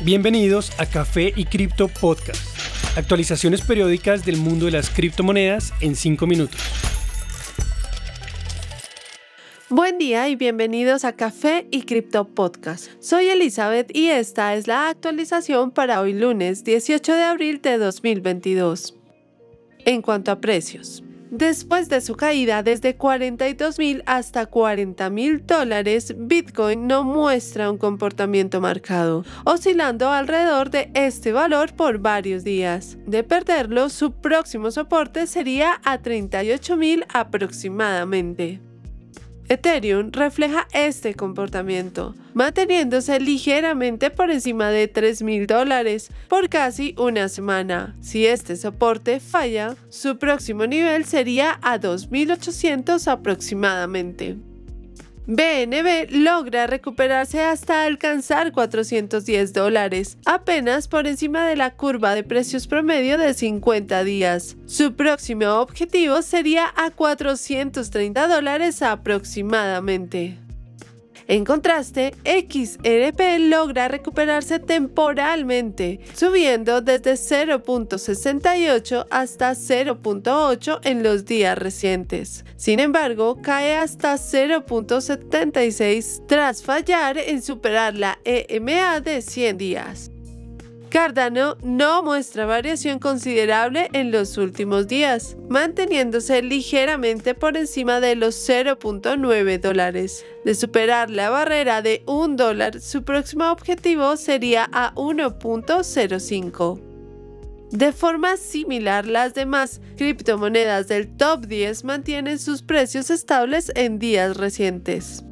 Bienvenidos a Café y Cripto Podcast. Actualizaciones periódicas del mundo de las criptomonedas en 5 minutos. Buen día y bienvenidos a Café y Cripto Podcast. Soy Elizabeth y esta es la actualización para hoy lunes 18 de abril de 2022. En cuanto a precios, Después de su caída desde 42 mil hasta 40 mil dólares, Bitcoin no muestra un comportamiento marcado, oscilando alrededor de este valor por varios días. De perderlo, su próximo soporte sería a 38 mil aproximadamente. Ethereum refleja este comportamiento, manteniéndose ligeramente por encima de 3 mil dólares por casi una semana. Si este soporte falla, su próximo nivel sería a 2.800 aproximadamente. BNB logra recuperarse hasta alcanzar 410 dólares, apenas por encima de la curva de precios promedio de 50 días. Su próximo objetivo sería a 430 dólares aproximadamente. En contraste, XRP logra recuperarse temporalmente, subiendo desde 0.68 hasta 0.8 en los días recientes. Sin embargo, cae hasta 0.76 tras fallar en superar la EMA de 100 días. Cardano no muestra variación considerable en los últimos días, manteniéndose ligeramente por encima de los 0.9 dólares. De superar la barrera de 1 dólar, su próximo objetivo sería a 1.05. De forma similar, las demás criptomonedas del top 10 mantienen sus precios estables en días recientes.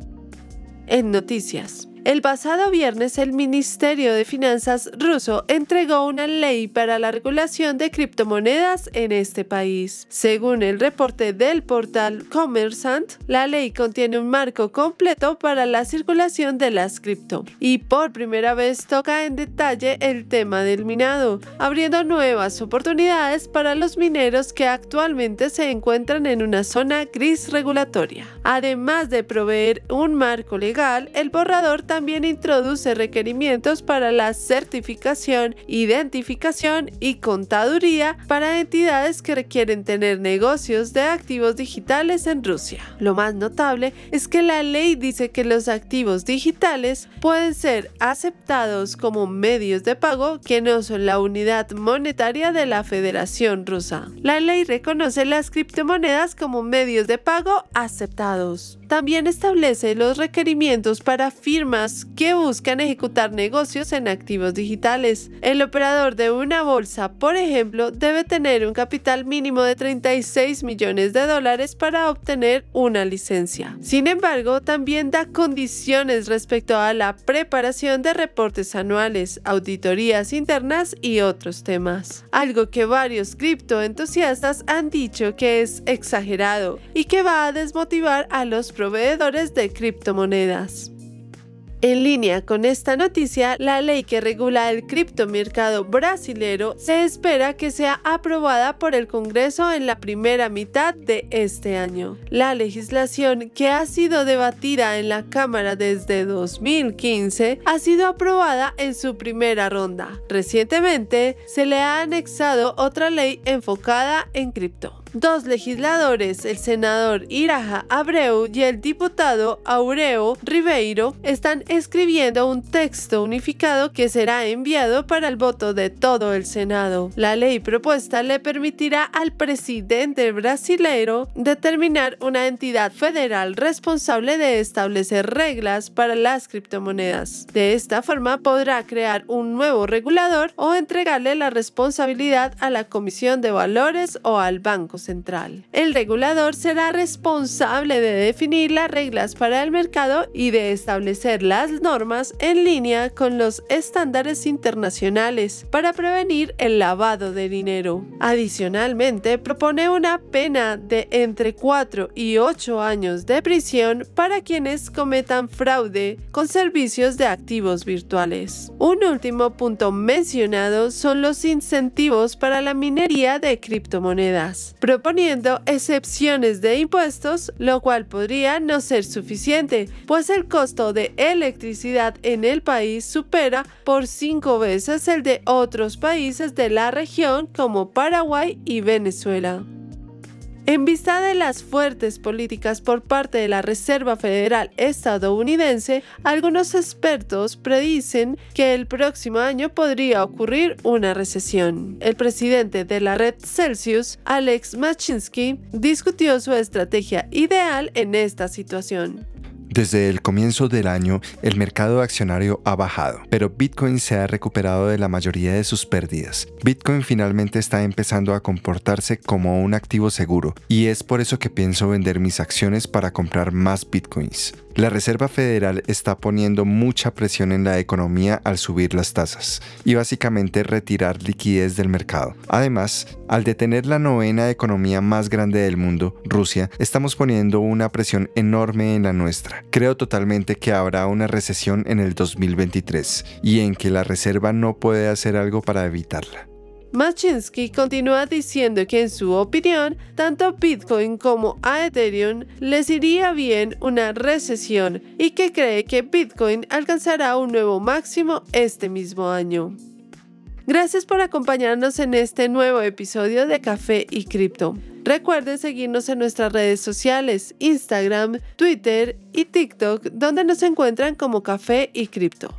En noticias. El pasado viernes el Ministerio de Finanzas ruso entregó una ley para la regulación de criptomonedas en este país. Según el reporte del portal Commerzant, la ley contiene un marco completo para la circulación de las cripto y por primera vez toca en detalle el tema del minado, abriendo nuevas oportunidades para los mineros que actualmente se encuentran en una zona gris regulatoria. Además de proveer un marco legal, el borrador también también introduce requerimientos para la certificación, identificación y contaduría para entidades que requieren tener negocios de activos digitales en Rusia. Lo más notable es que la ley dice que los activos digitales pueden ser aceptados como medios de pago que no son la unidad monetaria de la Federación Rusa. La ley reconoce las criptomonedas como medios de pago aceptados. También establece los requerimientos para firmas que buscan ejecutar negocios en activos digitales. El operador de una bolsa, por ejemplo, debe tener un capital mínimo de 36 millones de dólares para obtener una licencia. Sin embargo, también da condiciones respecto a la preparación de reportes anuales, auditorías internas y otros temas. Algo que varios criptoentusiastas han dicho que es exagerado y que va a desmotivar a los proveedores de criptomonedas. En línea con esta noticia, la ley que regula el criptomercado brasilero se espera que sea aprobada por el Congreso en la primera mitad de este año. La legislación que ha sido debatida en la Cámara desde 2015 ha sido aprobada en su primera ronda. Recientemente se le ha anexado otra ley enfocada en cripto. Dos legisladores, el senador Iraja Abreu y el diputado Aureo Ribeiro, están escribiendo un texto unificado que será enviado para el voto de todo el Senado. La ley propuesta le permitirá al presidente brasileiro determinar una entidad federal responsable de establecer reglas para las criptomonedas. De esta forma podrá crear un nuevo regulador o entregarle la responsabilidad a la Comisión de Valores o al Banco Central. El regulador será responsable de definir las reglas para el mercado y de establecer las normas en línea con los estándares internacionales para prevenir el lavado de dinero. Adicionalmente, propone una pena de entre 4 y 8 años de prisión para quienes cometan fraude con servicios de activos virtuales. Un último punto mencionado son los incentivos para la minería de criptomonedas proponiendo excepciones de impuestos, lo cual podría no ser suficiente, pues el costo de electricidad en el país supera por cinco veces el de otros países de la región como Paraguay y Venezuela. En vista de las fuertes políticas por parte de la Reserva Federal estadounidense, algunos expertos predicen que el próximo año podría ocurrir una recesión. El presidente de la red Celsius, Alex Machinsky, discutió su estrategia ideal en esta situación. Desde el comienzo del año, el mercado accionario ha bajado, pero Bitcoin se ha recuperado de la mayoría de sus pérdidas. Bitcoin finalmente está empezando a comportarse como un activo seguro, y es por eso que pienso vender mis acciones para comprar más Bitcoins. La Reserva Federal está poniendo mucha presión en la economía al subir las tasas y básicamente retirar liquidez del mercado. Además, al detener la novena economía más grande del mundo, Rusia, estamos poniendo una presión enorme en la nuestra. Creo totalmente que habrá una recesión en el 2023 y en que la Reserva no puede hacer algo para evitarla. Machinsky continúa diciendo que en su opinión, tanto Bitcoin como a Ethereum les iría bien una recesión y que cree que Bitcoin alcanzará un nuevo máximo este mismo año. Gracias por acompañarnos en este nuevo episodio de Café y Cripto. Recuerden seguirnos en nuestras redes sociales, Instagram, Twitter y TikTok, donde nos encuentran como Café y Cripto.